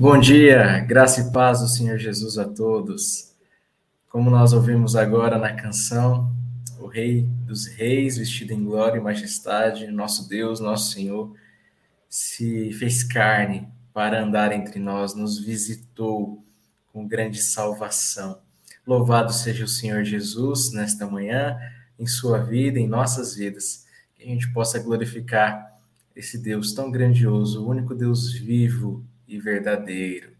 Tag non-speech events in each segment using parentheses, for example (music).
Bom dia, graça e paz do Senhor Jesus a todos. Como nós ouvimos agora na canção, o Rei dos Reis, vestido em glória e majestade, nosso Deus, nosso Senhor, se fez carne para andar entre nós, nos visitou com grande salvação. Louvado seja o Senhor Jesus nesta manhã, em sua vida, em nossas vidas, que a gente possa glorificar esse Deus tão grandioso, o único Deus vivo e verdadeiro.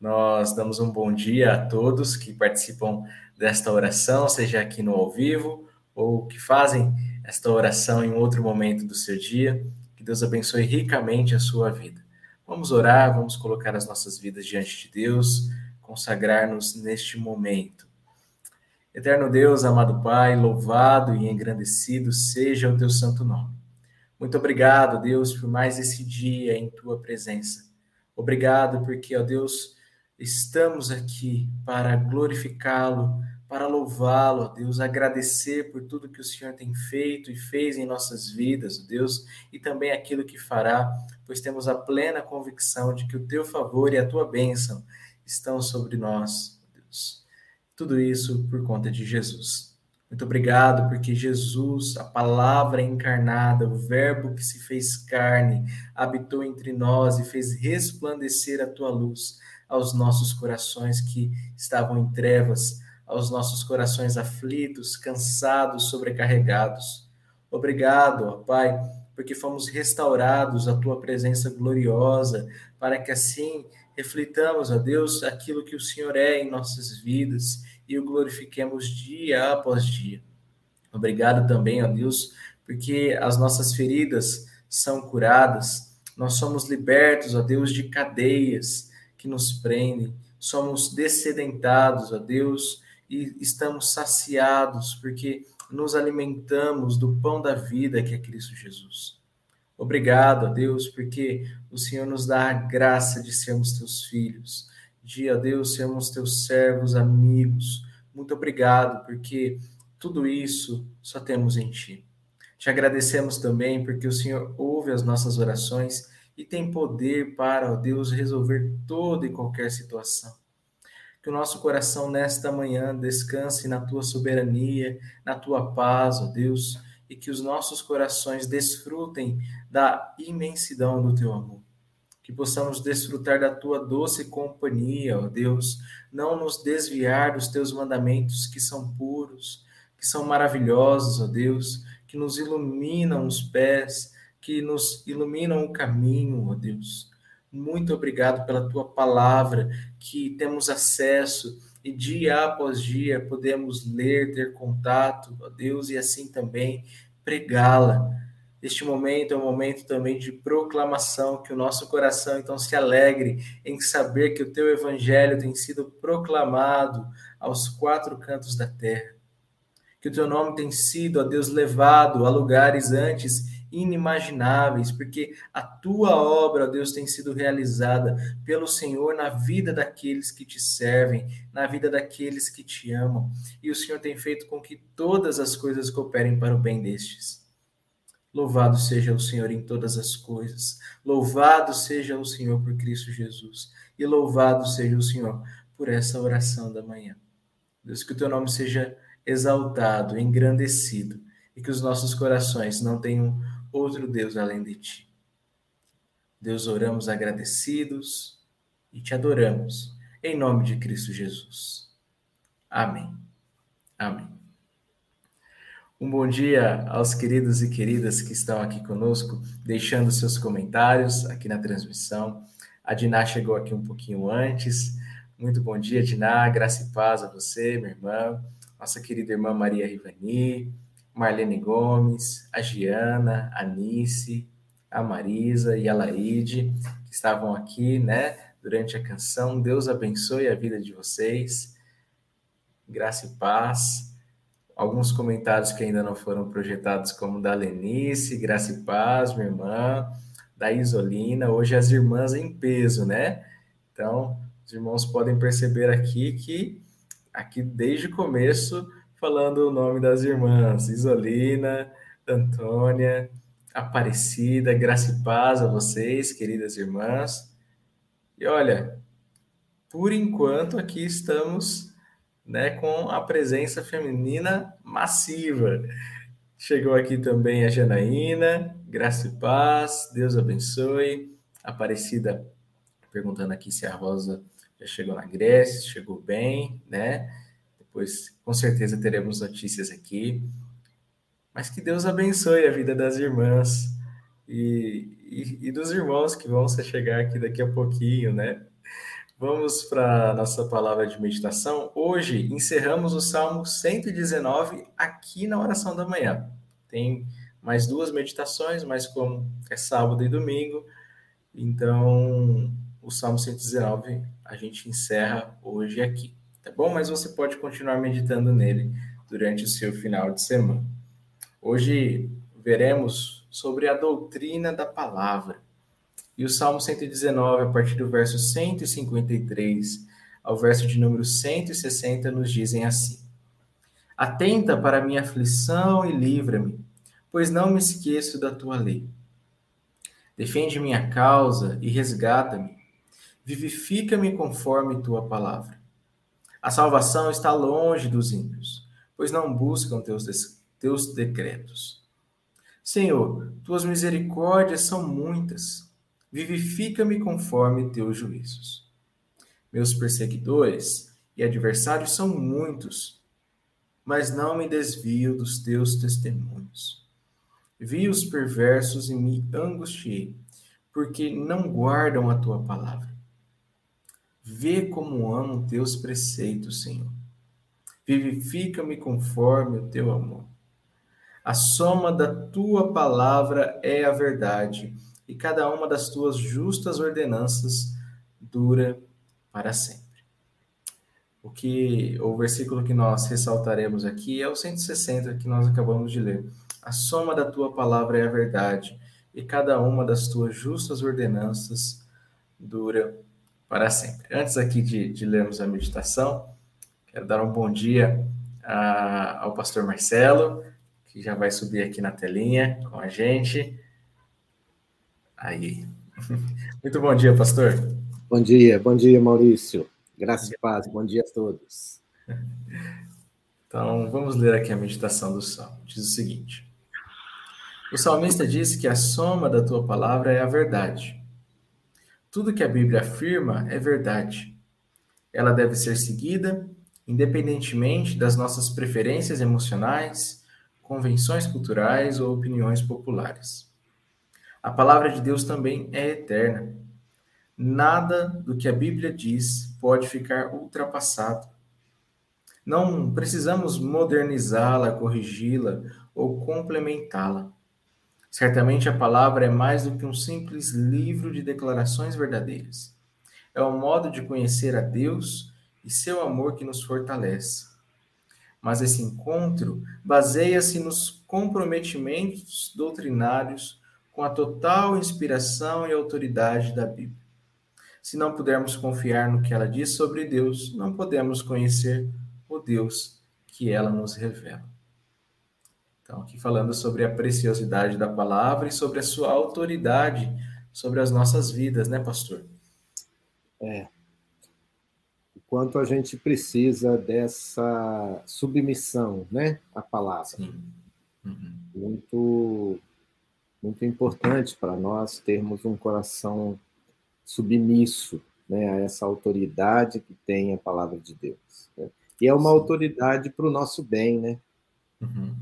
Nós damos um bom dia a todos que participam desta oração, seja aqui no ao vivo ou que fazem esta oração em outro momento do seu dia. Que Deus abençoe ricamente a sua vida. Vamos orar, vamos colocar as nossas vidas diante de Deus, consagrar-nos neste momento. Eterno Deus, amado Pai, louvado e engrandecido seja o teu santo nome. Muito obrigado, Deus, por mais esse dia em tua presença. Obrigado porque, ó Deus, estamos aqui para glorificá-lo, para louvá-lo, ó Deus, agradecer por tudo que o Senhor tem feito e fez em nossas vidas, ó Deus, e também aquilo que fará, pois temos a plena convicção de que o teu favor e a tua bênção estão sobre nós, ó Deus. Tudo isso por conta de Jesus. Muito obrigado, porque Jesus, a palavra encarnada, o Verbo que se fez carne, habitou entre nós e fez resplandecer a tua luz aos nossos corações que estavam em trevas aos nossos corações aflitos, cansados, sobrecarregados. Obrigado, ó Pai, porque fomos restaurados à tua presença gloriosa, para que assim reflitamos, ó Deus, aquilo que o Senhor é em nossas vidas e o glorifiquemos dia após dia. Obrigado também, ó Deus, porque as nossas feridas são curadas, nós somos libertos, ó Deus, de cadeias que nos prendem, somos descedentados, ó Deus, e estamos saciados, porque nos alimentamos do pão da vida que é Cristo Jesus. Obrigado a Deus, porque o Senhor nos dá a graça de sermos teus filhos, de, a Deus, sermos teus servos, amigos. Muito obrigado, porque tudo isso só temos em Ti. Te agradecemos também porque o Senhor ouve as nossas orações e tem poder para, ó Deus, resolver toda e qualquer situação. Que o nosso coração nesta manhã descanse na tua soberania, na tua paz, ó Deus, e que os nossos corações desfrutem da imensidão do teu amor. Que possamos desfrutar da tua doce companhia, ó Deus, não nos desviar dos teus mandamentos que são puros, que são maravilhosos, ó Deus, que nos iluminam os pés, que nos iluminam o caminho, ó Deus. Muito obrigado pela tua palavra, que temos acesso e dia após dia podemos ler, ter contato, ó Deus, e assim também pregá-la. Este momento é um momento também de proclamação, que o nosso coração então se alegre em saber que o teu evangelho tem sido proclamado aos quatro cantos da terra. Que o teu nome tem sido, ó Deus, levado a lugares antes inimagináveis, porque a tua obra, ó Deus, tem sido realizada pelo Senhor na vida daqueles que te servem, na vida daqueles que te amam. E o Senhor tem feito com que todas as coisas cooperem para o bem destes. Louvado seja o Senhor em todas as coisas. Louvado seja o Senhor por Cristo Jesus. E louvado seja o Senhor por essa oração da manhã. Deus, que o teu nome seja exaltado, engrandecido e que os nossos corações não tenham outro Deus além de ti. Deus, oramos agradecidos e te adoramos, em nome de Cristo Jesus. Amém. Amém. Um bom dia aos queridos e queridas que estão aqui conosco, deixando seus comentários aqui na transmissão. A Diná chegou aqui um pouquinho antes. Muito bom dia, Diná. Graça e paz a você, minha irmã. Nossa querida irmã Maria Rivani, Marlene Gomes, a Giana, a Nice, a Marisa e a Laide, que estavam aqui, né, durante a canção. Deus abençoe a vida de vocês. Graça e paz. Alguns comentários que ainda não foram projetados, como da Lenice, Graça e paz, minha irmã, da Isolina. Hoje as irmãs em peso, né? Então, os irmãos podem perceber aqui que aqui desde o começo falando o nome das irmãs, Isolina, Antônia, Aparecida, graça e paz a vocês, queridas irmãs. E olha, por enquanto aqui estamos né, com a presença feminina massiva. Chegou aqui também a Janaína, graça e paz, Deus abençoe. Aparecida perguntando aqui se a Rosa já chegou na Grécia, chegou bem, né? Depois, com certeza, teremos notícias aqui. Mas que Deus abençoe a vida das irmãs e, e, e dos irmãos que vão chegar aqui daqui a pouquinho, né? Vamos para a nossa palavra de meditação. Hoje encerramos o Salmo 119 aqui na oração da manhã. Tem mais duas meditações, mas como é sábado e domingo, então o Salmo 119 a gente encerra hoje aqui tá bom? Mas você pode continuar meditando nele durante o seu final de semana. Hoje veremos sobre a doutrina da palavra. E o Salmo 119, a partir do verso 153 ao verso de número 160, nos dizem assim: Atenta para a minha aflição e livra-me, pois não me esqueço da tua lei. Defende minha causa e resgata-me. Vivifica-me conforme tua palavra. A salvação está longe dos ímpios, pois não buscam teus, teus decretos. Senhor, tuas misericórdias são muitas. Vivifica-me conforme teus juízos. Meus perseguidores e adversários são muitos, mas não me desvio dos teus testemunhos. Vi os perversos e me angustiei, porque não guardam a tua palavra. Vê como amo teus preceitos, Senhor. Vivifica-me conforme o teu amor. A soma da tua palavra é a verdade, e cada uma das tuas justas ordenanças dura para sempre. O que o versículo que nós ressaltaremos aqui é o 160 que nós acabamos de ler. A soma da tua palavra é a verdade, e cada uma das tuas justas ordenanças dura para sempre. Antes aqui de, de lermos a meditação, quero dar um bom dia a, ao pastor Marcelo, que já vai subir aqui na telinha com a gente. Aí. (laughs) Muito bom dia, pastor. Bom dia, bom dia, Maurício. Graças e paz, bom dia a todos. (laughs) Então, vamos ler aqui a meditação do Salmo. Diz o seguinte: O salmista disse que a soma da tua palavra é a verdade. Tudo que a Bíblia afirma é verdade. Ela deve ser seguida, independentemente das nossas preferências emocionais, convenções culturais ou opiniões populares. A palavra de Deus também é eterna Nada do que a Bíblia diz pode ficar ultrapassado. Não precisamos modernizá-la, corrigi-la ou complementá-la. Certamente a palavra é mais do que um simples livro de declarações verdadeiras. É um modo de conhecer a Deus e seu amor que nos fortalece. Mas esse encontro baseia-se nos comprometimentos doutrinários com a total inspiração e autoridade da Bíblia. Se não pudermos confiar no que ela diz sobre Deus, não podemos conhecer o Deus que ela nos revela. Então, aqui falando sobre a preciosidade da palavra e sobre a sua autoridade sobre as nossas vidas, né, pastor? É. O quanto a gente precisa dessa submissão, né, à palavra. Sim. Uhum. Muito, muito importante para nós termos um coração submisso né, a essa autoridade que tem a palavra de Deus. Né? E é uma Sim. autoridade para o nosso bem, né? Uhum.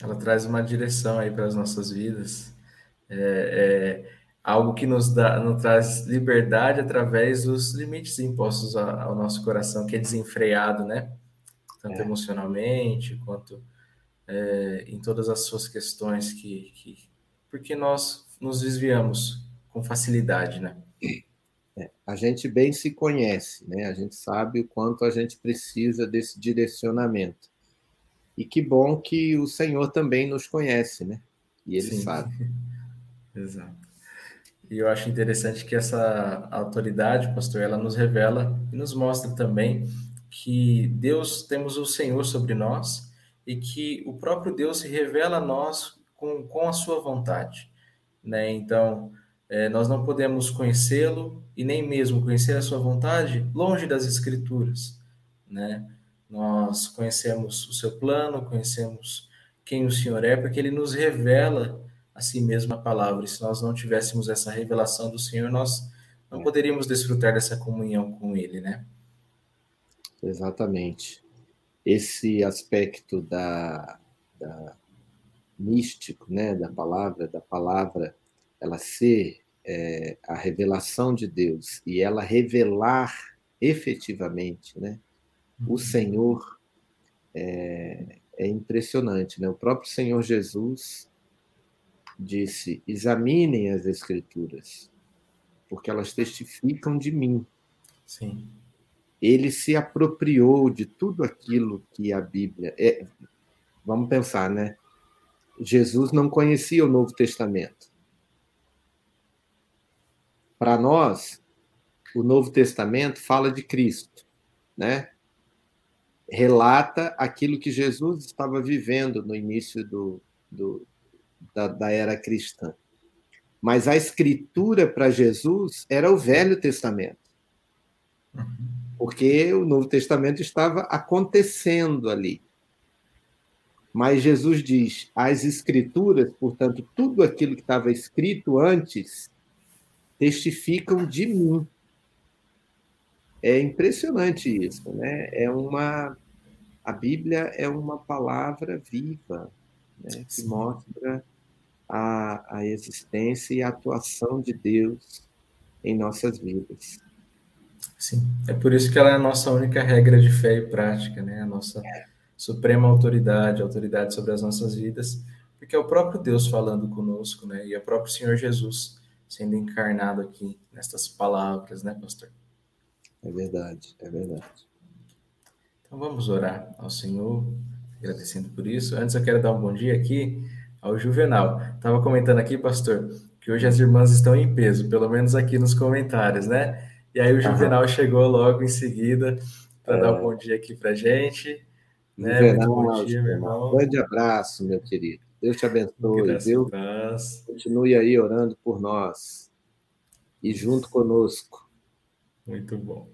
Ela traz uma direção aí para as nossas vidas. É, é, algo que nos, dá, nos traz liberdade através dos limites impostos ao nosso coração, que é desenfreado, né? Tanto é. emocionalmente quanto é, em todas as suas questões que, que porque nós nos desviamos com facilidade, né? É, a gente bem se conhece, né? A gente sabe o quanto a gente precisa desse direcionamento. E que bom que o Senhor também nos conhece, né? E Ele Sim. sabe. (laughs) Exato. E eu acho interessante que essa autoridade, pastor, ela nos revela e nos mostra também que Deus, temos o Senhor sobre nós e que o próprio Deus se revela a nós com, com a sua vontade, né? Então, é, nós não podemos conhecê-lo e nem mesmo conhecer a sua vontade longe das Escrituras, né? Nós conhecemos o seu plano, conhecemos quem o Senhor é, porque ele nos revela a si mesmo a palavra. E se nós não tivéssemos essa revelação do Senhor, nós não poderíamos desfrutar dessa comunhão com ele, né? Exatamente. Esse aspecto da, da místico, né, da palavra, da palavra ela ser é, a revelação de Deus e ela revelar efetivamente né, o uhum. Senhor, é, é impressionante. Né? O próprio Senhor Jesus disse: examinem as Escrituras, porque elas testificam de mim. Sim. Ele se apropriou de tudo aquilo que a Bíblia. É, vamos pensar, né? Jesus não conhecia o Novo Testamento. Para nós, o Novo Testamento fala de Cristo, né? relata aquilo que Jesus estava vivendo no início do, do da, da era cristã. Mas a escritura para Jesus era o Velho Testamento. Porque o Novo Testamento estava acontecendo ali. Mas Jesus diz: as escrituras, portanto, tudo aquilo que estava escrito antes, testificam de mim. É impressionante isso, né? É uma a Bíblia é uma palavra viva, né? que mostra a, a existência e a atuação de Deus em nossas vidas. Sim, é por isso que ela é a nossa única regra de fé e prática, né? A nossa suprema autoridade, autoridade sobre as nossas vidas, porque é o próprio Deus falando conosco, né? E é o próprio Senhor Jesus sendo encarnado aqui nestas palavras, né, pastor? É verdade, é verdade. Então vamos orar ao Senhor, agradecendo por isso. Antes eu quero dar um bom dia aqui ao Juvenal. Estava comentando aqui, pastor, que hoje as irmãs estão em peso, pelo menos aqui nos comentários, né? E aí o Juvenal uhum. chegou logo em seguida para é. dar um bom dia aqui para gente. Né? Juvenal, bom dia, meu irmão. Um grande abraço, meu querido. Deus te abençoe. Deus continue aí orando por nós e junto conosco. Muito bom.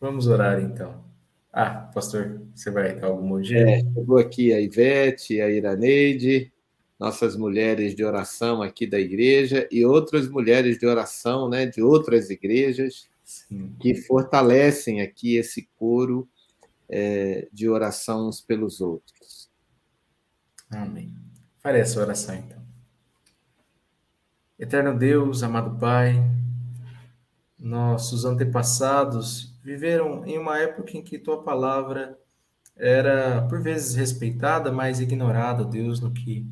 Vamos orar então. Ah, pastor, você vai dar algum bom dia? É, chegou aqui a Ivete, a Iraneide, nossas mulheres de oração aqui da igreja e outras mulheres de oração, né, de outras igrejas, Sim. que fortalecem aqui esse coro é, de oração uns pelos outros. Amém. Farei essa oração então. Eterno Deus, amado Pai, nossos antepassados viveram em uma época em que tua palavra era por vezes respeitada, mas ignorada, Deus, no que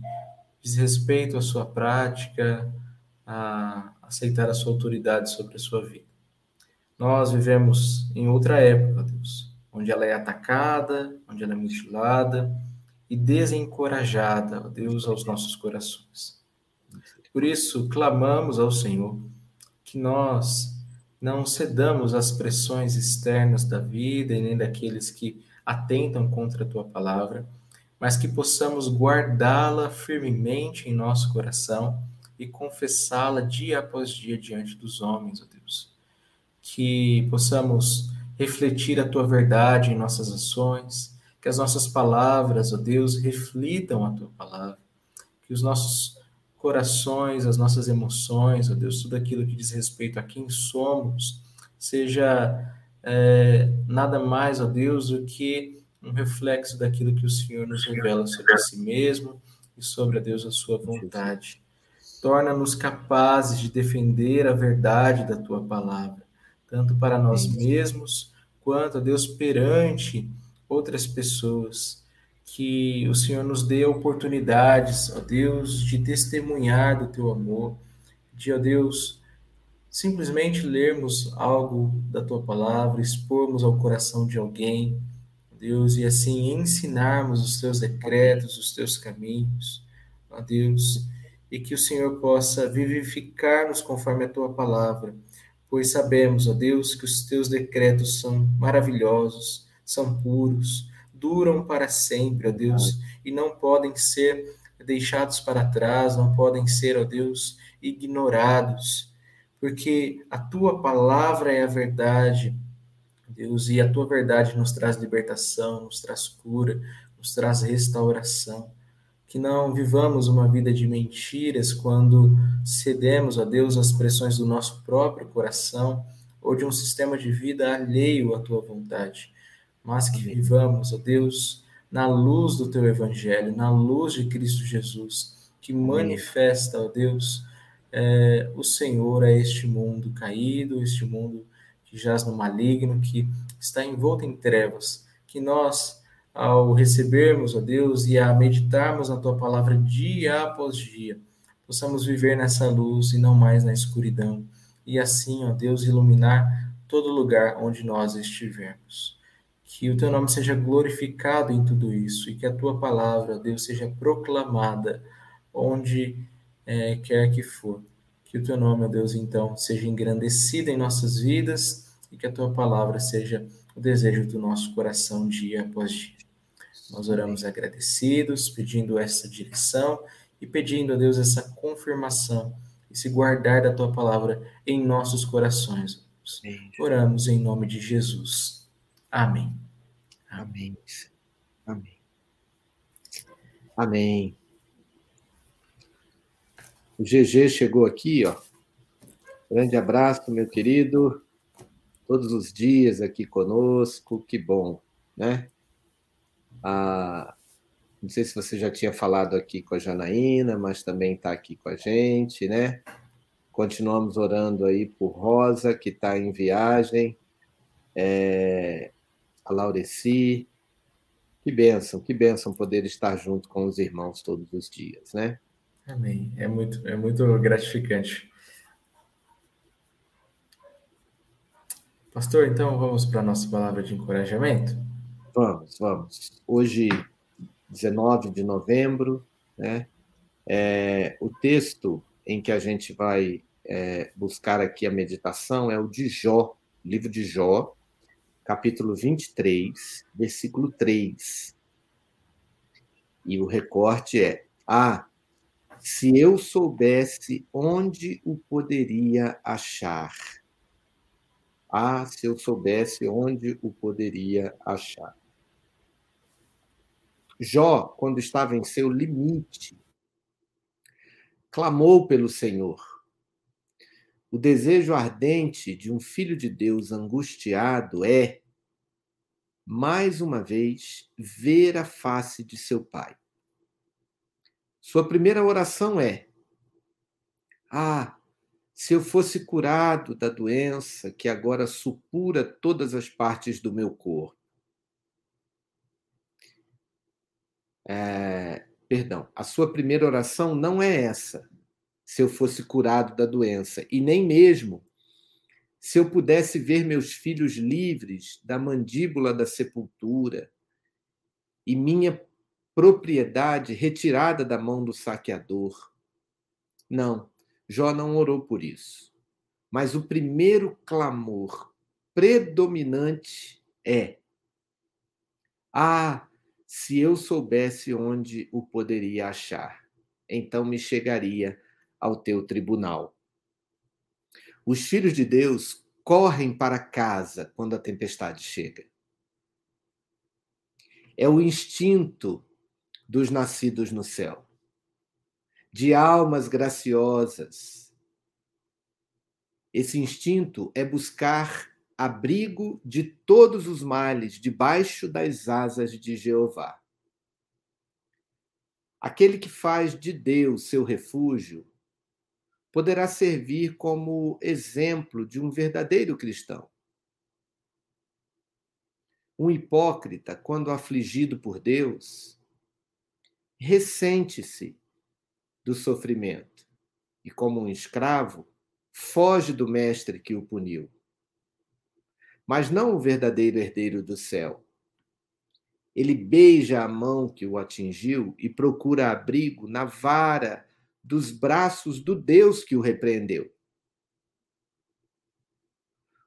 diz respeito à sua prática, a aceitar a sua autoridade sobre a sua vida. Nós vivemos em outra época, Deus, onde ela é atacada, onde ela é mutilada e desencorajada, Deus, aos nossos corações. Por isso, clamamos ao Senhor que nós não cedamos às pressões externas da vida e nem daqueles que atentam contra a tua palavra mas que possamos guardá-la firmemente em nosso coração e confessá-la dia após dia diante dos homens, ó Deus. Que possamos refletir a tua verdade em nossas ações, que as nossas palavras, ó Deus, reflitam a tua palavra, que os nossos corações, as nossas emoções, ó Deus, tudo aquilo que diz respeito a quem somos, seja é, nada mais, ó Deus, do que um reflexo daquilo que o Senhor nos revela sobre si mesmo e sobre a Deus a sua vontade. Torna-nos capazes de defender a verdade da tua palavra, tanto para nós mesmos quanto a Deus perante outras pessoas. Que o Senhor nos dê oportunidades, ó Deus, de testemunhar do teu amor, de, ó Deus, simplesmente lermos algo da tua palavra, expormos ao coração de alguém, Deus, e assim ensinarmos os teus decretos, os teus caminhos, ó Deus, e que o Senhor possa vivificar-nos conforme a tua palavra, pois sabemos, ó Deus, que os teus decretos são maravilhosos, são puros, duram para sempre, ó Deus, e não podem ser deixados para trás, não podem ser, ó Deus, ignorados, porque a tua palavra é a verdade Deus, e a tua verdade nos traz libertação, nos traz cura, nos traz restauração. Que não vivamos uma vida de mentiras quando cedemos a Deus às pressões do nosso próprio coração ou de um sistema de vida alheio à tua vontade, mas que vivamos, ó Deus, na luz do teu evangelho, na luz de Cristo Jesus, que manifesta, ó Deus, é, o Senhor a este mundo caído, este mundo que jaz no maligno, que está envolto em trevas, que nós, ao recebermos, ó Deus, e a meditarmos na tua palavra dia após dia, possamos viver nessa luz e não mais na escuridão, e assim, ó Deus, iluminar todo lugar onde nós estivermos. Que o teu nome seja glorificado em tudo isso e que a tua palavra, ó Deus, seja proclamada onde é, quer que for. Que o teu nome, ó Deus, então, seja engrandecido em nossas vidas e que a tua palavra seja o desejo do nosso coração dia após dia. Nós oramos agradecidos, pedindo essa direção e pedindo a Deus essa confirmação e se guardar da tua palavra em nossos corações. Oramos em nome de Jesus. Amém. Amém. Amém. Amém. O GG chegou aqui, ó. Grande abraço, meu querido. Todos os dias aqui conosco, que bom, né? Ah, não sei se você já tinha falado aqui com a Janaína, mas também está aqui com a gente, né? Continuamos orando aí por Rosa, que está em viagem, é, a Laureci. Que bênção, que bênção poder estar junto com os irmãos todos os dias, né? Amém. É muito, é muito gratificante. Pastor, então vamos para a nossa palavra de encorajamento? Vamos, vamos. Hoje, 19 de novembro, né? É, o texto em que a gente vai é, buscar aqui a meditação é o de Jó, livro de Jó, capítulo 23, versículo 3. E o recorte é: Ah, se eu soubesse onde o poderia achar. Ah, se eu soubesse onde o poderia achar. Jó, quando estava em seu limite, clamou pelo Senhor. O desejo ardente de um filho de Deus angustiado é, mais uma vez, ver a face de seu pai. Sua primeira oração é: Ah, se eu fosse curado da doença que agora supura todas as partes do meu corpo. É, perdão, a sua primeira oração não é essa, se eu fosse curado da doença, e nem mesmo se eu pudesse ver meus filhos livres da mandíbula da sepultura e minha propriedade retirada da mão do saqueador. Não, Jó não orou por isso. Mas o primeiro clamor predominante é: Ah, se eu soubesse onde o poderia achar, então me chegaria ao teu tribunal. Os filhos de Deus correm para casa quando a tempestade chega. É o instinto dos nascidos no céu, de almas graciosas. Esse instinto é buscar abrigo de todos os males debaixo das asas de Jeová. Aquele que faz de Deus seu refúgio poderá servir como exemplo de um verdadeiro cristão. Um hipócrita, quando afligido por Deus, ressente-se do sofrimento e, como um escravo, foge do mestre que o puniu. Mas não o verdadeiro herdeiro do céu. Ele beija a mão que o atingiu e procura abrigo na vara dos braços do Deus que o repreendeu.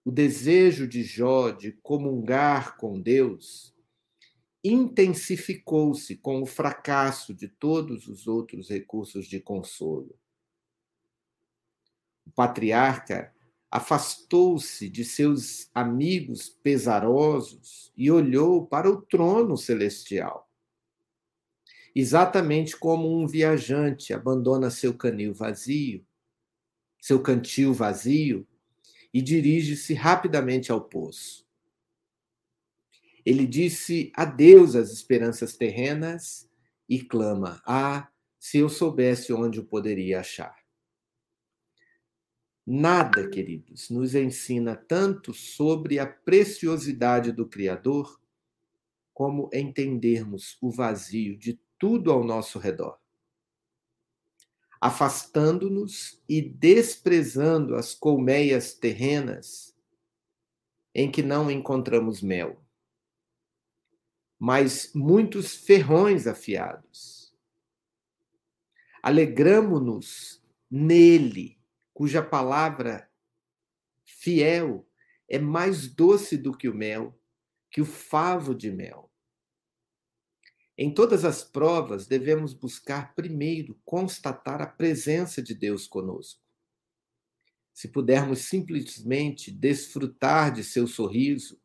O desejo de Jó de comungar com Deus intensificou-se com o fracasso de todos os outros recursos de consolo. O patriarca afastou-se de seus amigos pesarosos e olhou para o trono celestial. Exatamente como um viajante abandona seu canil vazio, seu cantil vazio, e dirige-se rapidamente ao poço. Ele disse adeus às esperanças terrenas e clama: Ah, se eu soubesse onde o poderia achar. Nada, queridos, nos ensina tanto sobre a preciosidade do Criador como entendermos o vazio de tudo ao nosso redor. Afastando-nos e desprezando as colmeias terrenas em que não encontramos mel mas muitos ferrões afiados. Alegramo-nos nele, cuja palavra fiel é mais doce do que o mel, que o favo de mel. Em todas as provas, devemos buscar primeiro constatar a presença de Deus conosco. Se pudermos simplesmente desfrutar de seu sorriso,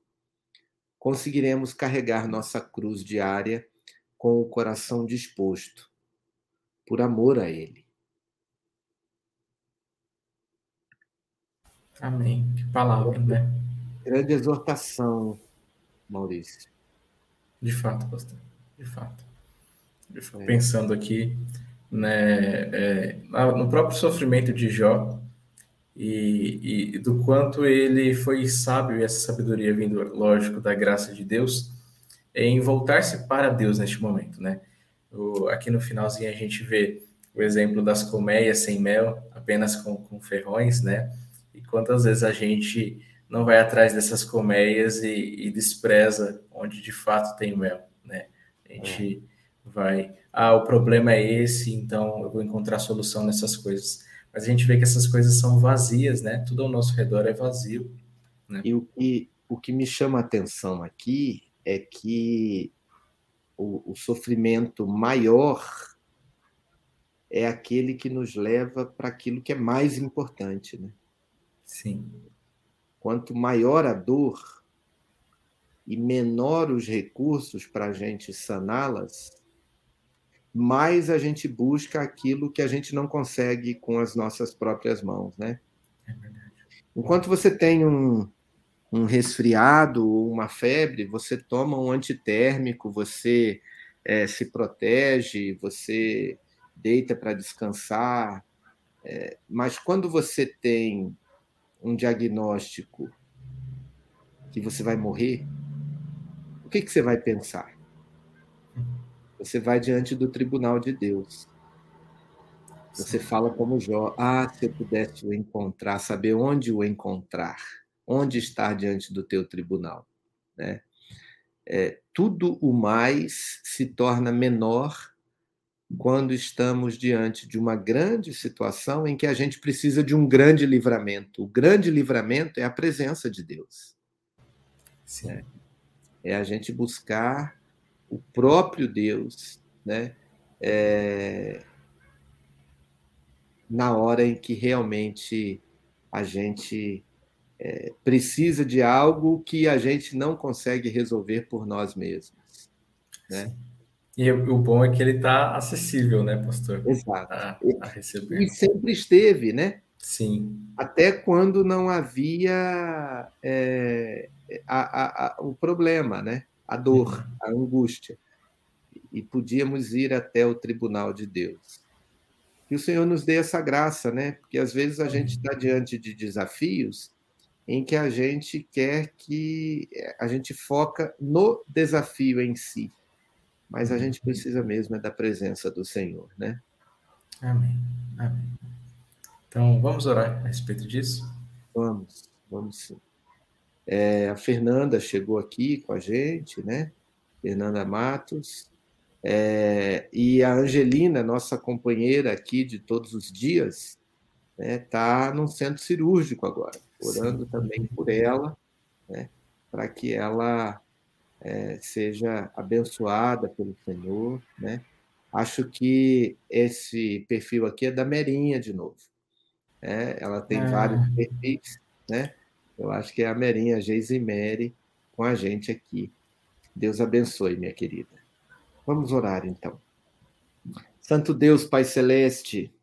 conseguiremos carregar nossa cruz diária com o coração disposto, por amor a Ele. Amém. Que palavra, né? Grande exortação, Maurício. De fato, pastor. De fato. De fato. É. Pensando aqui né, é, no próprio sofrimento de Jó e, e, do quanto ele foi sábio, e essa sabedoria vindo, lógico, da graça de Deus, em voltar-se para Deus neste momento, né? O, aqui no finalzinho a gente vê o exemplo das colmeias sem mel, apenas com, com ferrões, né? E quantas vezes a gente não vai atrás dessas colmeias e, e despreza onde de fato tem mel, né? A gente é. vai, ah, o problema é esse, então eu vou encontrar solução nessas coisas. Mas a gente vê que essas coisas são vazias, né? Tudo ao nosso redor é vazio. Né? E o que, o que me chama a atenção aqui é que o, o sofrimento maior é aquele que nos leva para aquilo que é mais importante, né? Sim. Quanto maior a dor e menor os recursos para a gente saná-las, mais a gente busca aquilo que a gente não consegue com as nossas próprias mãos, né? É verdade. Enquanto você tem um, um resfriado ou uma febre, você toma um antitérmico, você é, se protege, você deita para descansar. É, mas quando você tem um diagnóstico que você vai morrer, o que, que você vai pensar? Você vai diante do tribunal de Deus. Você fala como Jó: Ah, se eu pudesse o encontrar, saber onde o encontrar, onde estar diante do teu tribunal. Né? É, tudo o mais se torna menor quando estamos diante de uma grande situação em que a gente precisa de um grande livramento. O grande livramento é a presença de Deus. Sim. É, é a gente buscar o próprio Deus, né? É, na hora em que realmente a gente é, precisa de algo que a gente não consegue resolver por nós mesmos, né? E o bom é que ele está acessível, né, pastor? Exato. A, a receber. E sempre esteve, né? Sim. Até quando não havia é, a, a, o problema, né? A dor, uhum. a angústia. E podíamos ir até o tribunal de Deus. Que o Senhor nos dê essa graça, né? Porque às vezes a gente está diante de desafios em que a gente quer que a gente foca no desafio em si mas a gente precisa mesmo é da presença do Senhor, né? Amém. Amém. Então, vamos orar a respeito disso? Vamos, vamos sim. É, a Fernanda chegou aqui com a gente, né? Fernanda Matos. É, e a Angelina, nossa companheira aqui de todos os dias, está né, tá num centro cirúrgico agora, orando sim. também por ela, né, para que ela é, seja abençoada pelo Senhor, né? Acho que esse perfil aqui é da Merinha de novo. Né? Ela tem ah. vários perfis, né? Eu acho que é a Merinha, Geise com a gente aqui. Deus abençoe, minha querida. Vamos orar então. Santo Deus, Pai Celeste,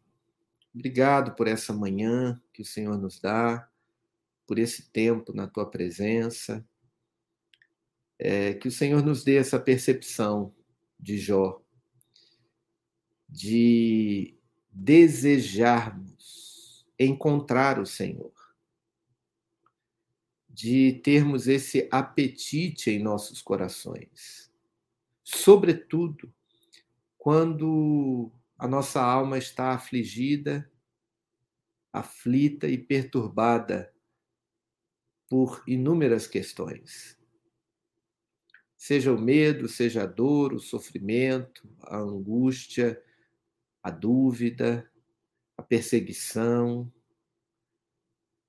obrigado por essa manhã que o Senhor nos dá, por esse tempo na tua presença é, que o Senhor nos dê essa percepção de Jó, de desejarmos encontrar o Senhor, de termos esse apetite em nossos corações, sobretudo quando a nossa alma está afligida, aflita e perturbada por inúmeras questões. Seja o medo, seja a dor, o sofrimento, a angústia, a dúvida, a perseguição,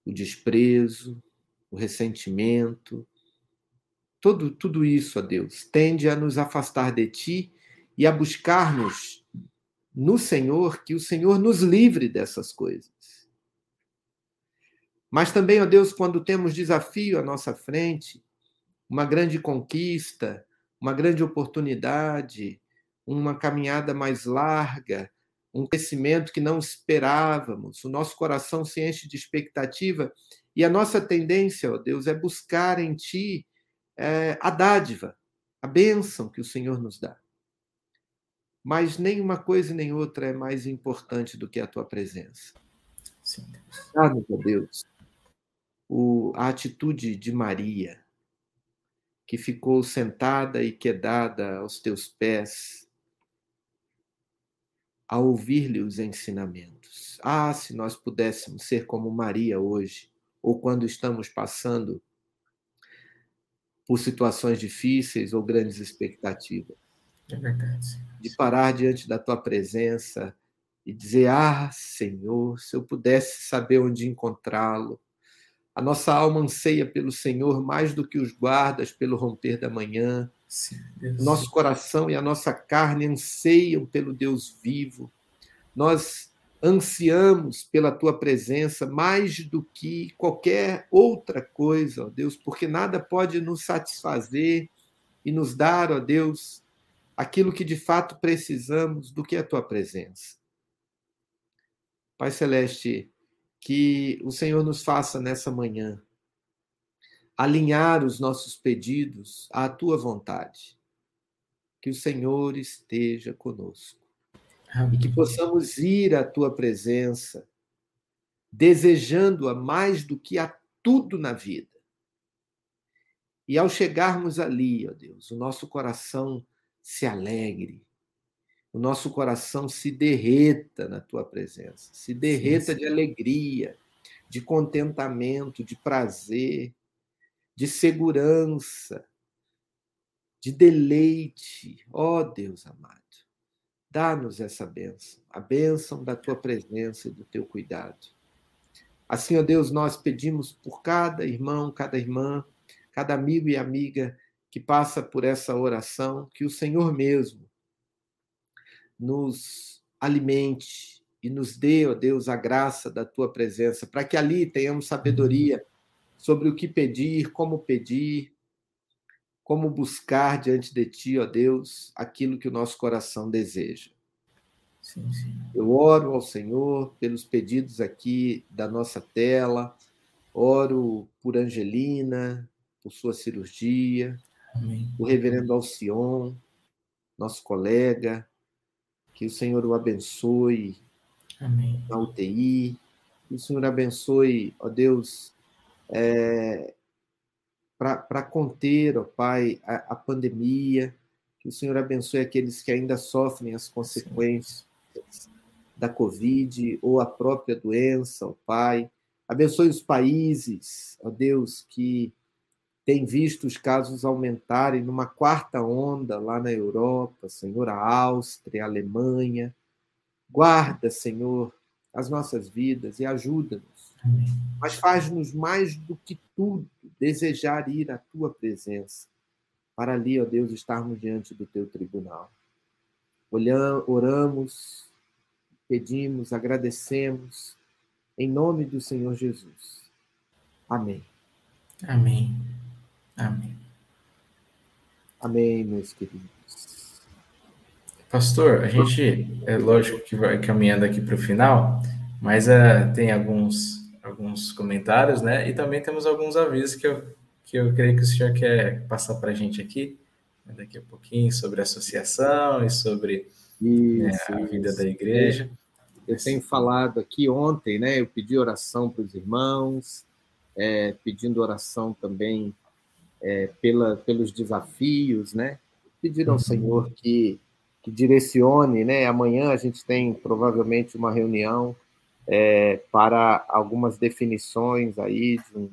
o desprezo, o ressentimento, tudo, tudo isso, ó Deus, tende a nos afastar de Ti e a buscarmos no Senhor que o Senhor nos livre dessas coisas. Mas também, ó Deus, quando temos desafio à nossa frente, uma grande conquista, uma grande oportunidade, uma caminhada mais larga, um crescimento que não esperávamos, o nosso coração se enche de expectativa e a nossa tendência, ó Deus, é buscar em Ti é, a dádiva, a bênção que o Senhor nos dá. Mas nenhuma coisa nem outra é mais importante do que a tua presença. Dá-nos, ó Deus, o, a atitude de Maria, que ficou sentada e quedada aos teus pés, a ouvir-lhe os ensinamentos. Ah, se nós pudéssemos ser como Maria hoje, ou quando estamos passando por situações difíceis ou grandes expectativas. É verdade. De parar diante da tua presença e dizer: Ah, Senhor, se eu pudesse saber onde encontrá-lo. A nossa alma anseia pelo Senhor mais do que os guardas pelo romper da manhã. Sim, Nosso coração e a nossa carne anseiam pelo Deus vivo. Nós ansiamos pela tua presença mais do que qualquer outra coisa, ó Deus, porque nada pode nos satisfazer e nos dar, ó Deus, aquilo que de fato precisamos do que a tua presença. Pai Celeste, que o Senhor nos faça nessa manhã alinhar os nossos pedidos à tua vontade. Que o Senhor esteja conosco e que possamos ir à tua presença, desejando-a mais do que a tudo na vida. E ao chegarmos ali, ó Deus, o nosso coração se alegre, o nosso coração se derreta na tua presença, se derreta sim, sim. de alegria, de contentamento, de prazer, de segurança, de deleite. Ó Deus amado. Dá-nos essa bênção, a bênção da tua presença e do teu cuidado. Assim, ó Deus, nós pedimos por cada irmão, cada irmã, cada amigo e amiga que passa por essa oração, que o Senhor mesmo nos alimente e nos dê, ó Deus, a graça da tua presença, para que ali tenhamos sabedoria sobre o que pedir, como pedir, como buscar diante de ti, ó Deus, aquilo que o nosso coração deseja. Sim, sim. Eu oro ao Senhor pelos pedidos aqui da nossa tela, oro por Angelina, por sua cirurgia, Amém. o reverendo Alcion, nosso colega, que o Senhor o abençoe Amém. na UTI, que o Senhor abençoe, ó Deus, é, para conter, ó Pai, a, a, pandemia, que o Senhor abençoe aqueles que ainda sofrem as consequências Sim. da Covid ou a própria doença, ó Pai. Abençoe os países, ó Deus, que têm visto os casos aumentarem numa quarta onda lá na Europa, Senhor, a Áustria, a Alemanha. Guarda, Senhor, as nossas vidas e ajuda-nos mas faz-nos mais do que tudo desejar ir à tua presença, para ali, ó Deus, estarmos diante do teu tribunal. oramos, pedimos, agradecemos, em nome do Senhor Jesus. Amém. Amém. Amém. Amém, meus queridos. Pastor, a gente, é lógico que vai caminhando aqui para o final, mas uh, tem alguns alguns comentários, né? E também temos alguns avisos que eu, que eu creio que o senhor quer passar para a gente aqui, né, daqui a pouquinho, sobre a associação e sobre isso, né, a vida da igreja. Eu tenho falado aqui ontem, né? Eu pedi oração para os irmãos, é, pedindo oração também é, pela, pelos desafios, né? Pedir ao uhum. Senhor que, que direcione, né? Amanhã a gente tem provavelmente uma reunião é, para algumas definições aí de,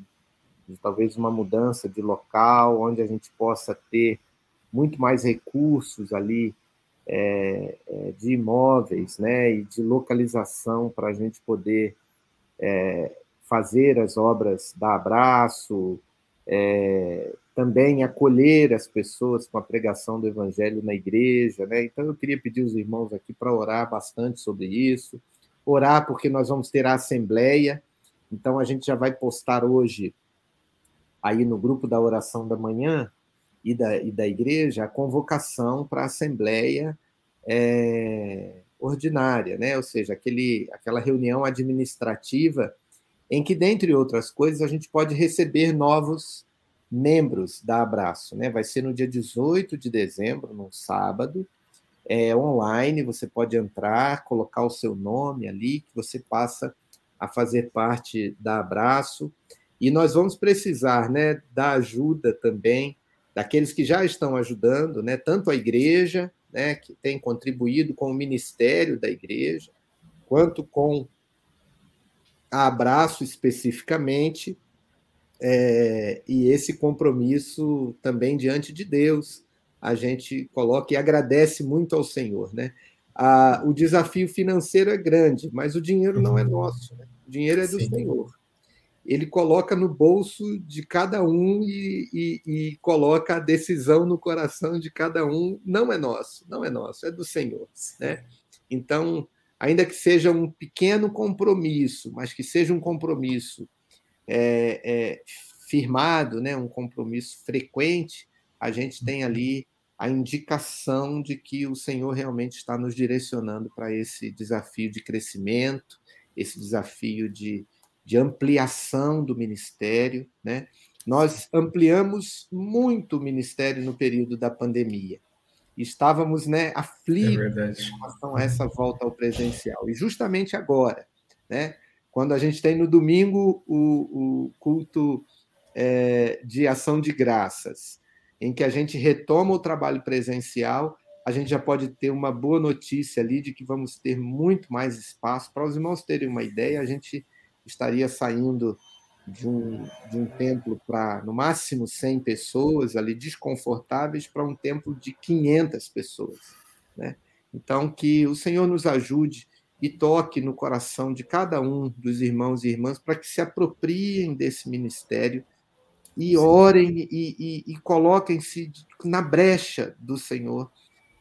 de, talvez uma mudança de local, onde a gente possa ter muito mais recursos ali é, é, de imóveis, né, e de localização para a gente poder é, fazer as obras da abraço, é, também acolher as pessoas com a pregação do evangelho na igreja, né? Então eu queria pedir os irmãos aqui para orar bastante sobre isso, orar porque nós vamos ter a assembleia, então a gente já vai postar hoje aí no grupo da oração da manhã e da, e da igreja a convocação para a assembleia é, ordinária, né? Ou seja, aquele, aquela reunião administrativa em que, dentre outras coisas, a gente pode receber novos membros da Abraço. Né? Vai ser no dia 18 de dezembro, no sábado, é online, você pode entrar, colocar o seu nome ali, que você passa a fazer parte da Abraço. E nós vamos precisar né, da ajuda também daqueles que já estão ajudando, né, tanto a igreja, né, que tem contribuído com o ministério da igreja, quanto com a Abraço especificamente, é, e esse compromisso também diante de Deus, a gente coloca e agradece muito ao Senhor. Né? A, o desafio financeiro é grande, mas o dinheiro não é uhum. nosso, né? o dinheiro é do Sim. Senhor. Ele coloca no bolso de cada um e, e, e, coloca a decisão no coração de cada um. Não é nosso, não é nosso, é do Senhor. Né? Então, ainda que seja um pequeno compromisso, mas que seja um compromisso é, é, firmado, né, um compromisso frequente, a gente tem uhum. ali a indicação de que o Senhor realmente está nos direcionando para esse desafio de crescimento, esse desafio de, de ampliação do ministério. Né? Nós ampliamos muito o ministério no período da pandemia estávamos né, aflitos é em relação a essa volta ao presencial. E justamente agora, né, quando a gente tem no domingo o, o culto é, de ação de graças, em que a gente retoma o trabalho presencial, a gente já pode ter uma boa notícia ali de que vamos ter muito mais espaço. Para os irmãos terem uma ideia, a gente estaria saindo de um, de um templo para, no máximo, 100 pessoas, ali desconfortáveis, para um templo de 500 pessoas. Né? Então, que o Senhor nos ajude e toque no coração de cada um dos irmãos e irmãs para que se apropriem desse ministério e orem e, e, e coloquem-se na brecha do Senhor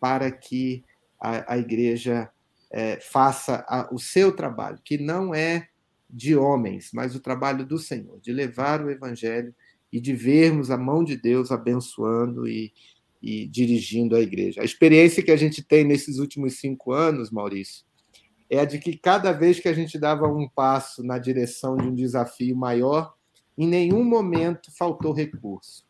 para que a, a igreja é, faça a, o seu trabalho, que não é de homens, mas o trabalho do Senhor, de levar o evangelho e de vermos a mão de Deus abençoando e, e dirigindo a igreja. A experiência que a gente tem nesses últimos cinco anos, Maurício, é a de que cada vez que a gente dava um passo na direção de um desafio maior, em nenhum momento faltou recurso,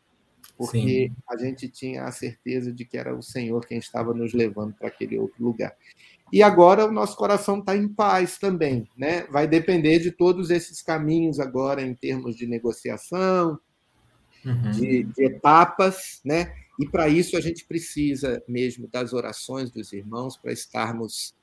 porque Sim. a gente tinha a certeza de que era o Senhor quem estava nos levando para aquele outro lugar. E agora o nosso coração está em paz também, né? Vai depender de todos esses caminhos agora em termos de negociação, uhum. de, de etapas, né? E para isso a gente precisa mesmo das orações dos irmãos para estarmos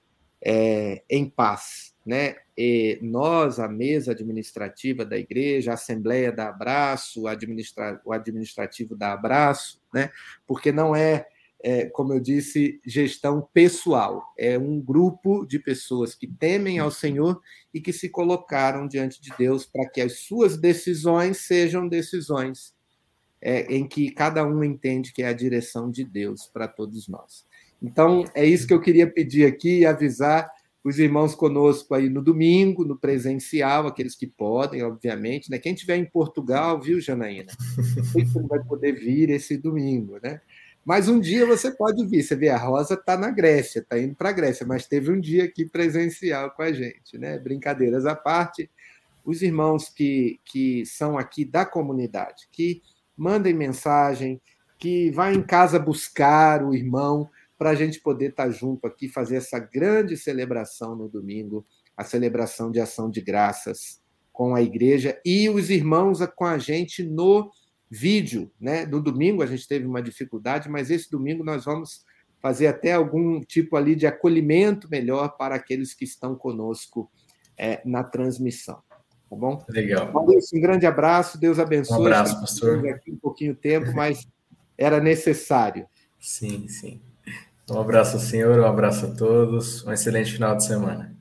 é, em paz, né? E nós, a mesa administrativa da igreja, a assembleia da Abraço, administra o administrativo da Abraço, né? Porque não é é, como eu disse, gestão pessoal. É um grupo de pessoas que temem ao Senhor e que se colocaram diante de Deus para que as suas decisões sejam decisões é, em que cada um entende que é a direção de Deus para todos nós. Então, é isso que eu queria pedir aqui e avisar os irmãos conosco aí no domingo, no presencial, aqueles que podem, obviamente, né? Quem estiver em Portugal, viu, Janaína? Não vai poder vir esse domingo, né? Mas um dia você pode vir. Você vê, a Rosa está na Grécia, está indo para a Grécia, mas teve um dia aqui presencial com a gente, né? Brincadeiras à parte, os irmãos que, que são aqui da comunidade, que mandem mensagem, que vá em casa buscar o irmão para a gente poder estar tá junto aqui, fazer essa grande celebração no domingo, a celebração de ação de graças com a igreja e os irmãos com a gente no vídeo, né? No domingo a gente teve uma dificuldade, mas esse domingo nós vamos fazer até algum tipo ali de acolhimento melhor para aqueles que estão conosco é, na transmissão. Tá bom? Legal. Um grande abraço, Deus abençoe. Um abraço, pastor. Aqui um pouquinho tempo, mas era necessário. Sim, sim. Um abraço, senhor, um abraço a todos. Um excelente final de semana.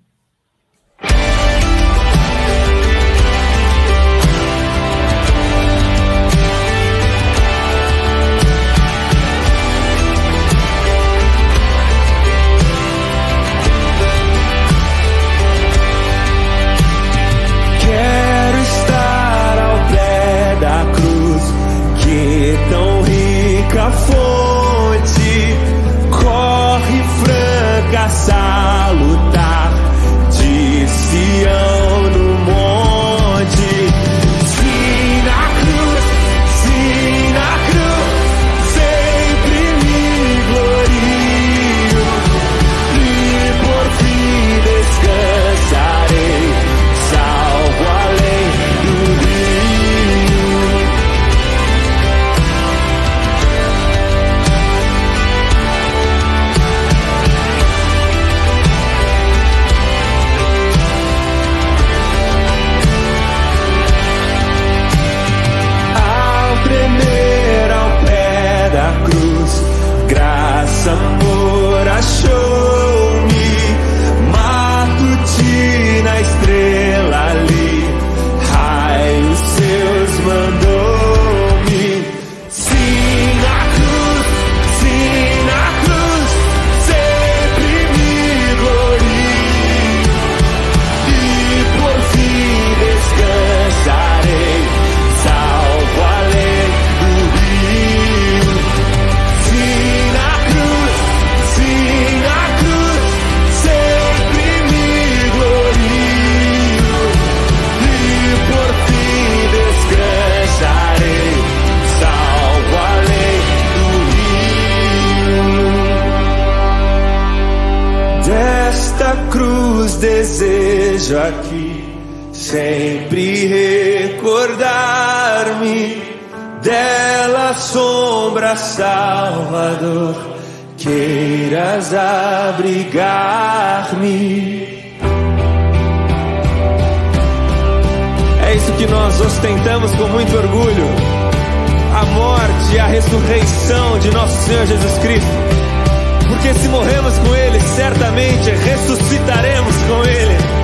Desejo aqui sempre recordar-me dela sombra Salvador. Queiras abrigar-me. É isso que nós ostentamos com muito orgulho. A morte e a ressurreição de nosso Senhor Jesus Cristo. Porque se morremos com Ele, certamente ressuscitaremos com Ele.